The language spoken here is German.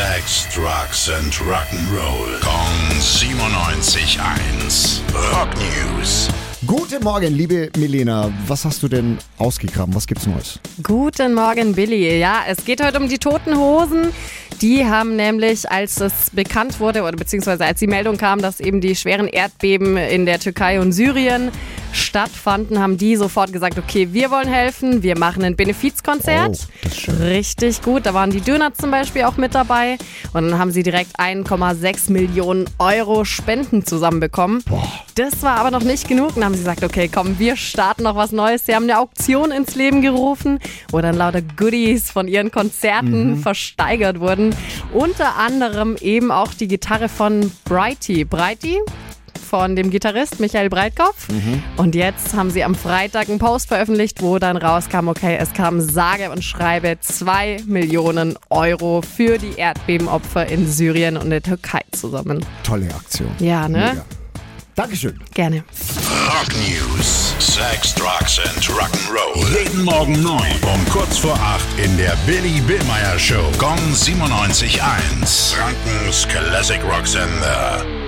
Sex, Drugs and Rock'n'Roll. Kong 97.1. Rock News. Guten Morgen, liebe Milena. Was hast du denn ausgegraben? Was gibt's Neues? Guten Morgen, Billy. Ja, es geht heute um die Toten Hosen. Die haben nämlich, als es bekannt wurde oder beziehungsweise als die Meldung kam, dass eben die schweren Erdbeben in der Türkei und Syrien stattfanden, haben die sofort gesagt, okay, wir wollen helfen, wir machen ein Benefizkonzert. Oh, das ist schön. Richtig gut. Da waren die Döner zum Beispiel auch mit dabei. Und dann haben sie direkt 1,6 Millionen Euro Spenden zusammenbekommen. Das war aber noch nicht genug. Dann haben sie gesagt, okay, komm, wir starten noch was Neues. Sie haben eine Auktion ins Leben gerufen, wo dann lauter Goodies von ihren Konzerten versteigert wurden. Unter anderem eben auch die Gitarre von Brighty. Brighty? Von dem Gitarrist Michael Breitkopf. Und jetzt haben sie am Freitag einen Post veröffentlicht, wo dann rauskam, okay, es kam sage und schreibe 2 Millionen Euro für die Erdbebenopfer in Syrien und der Türkei zusammen. Tolle Aktion. Ja, ne? Mega. Dankeschön. Gerne. Rock News. Sex, Drugs and Rock'n'Roll. Jeden Morgen 9 um kurz vor 8 in der Billy Billmeyer Show. Gong 97.1. Frankens Classic Rock Sender.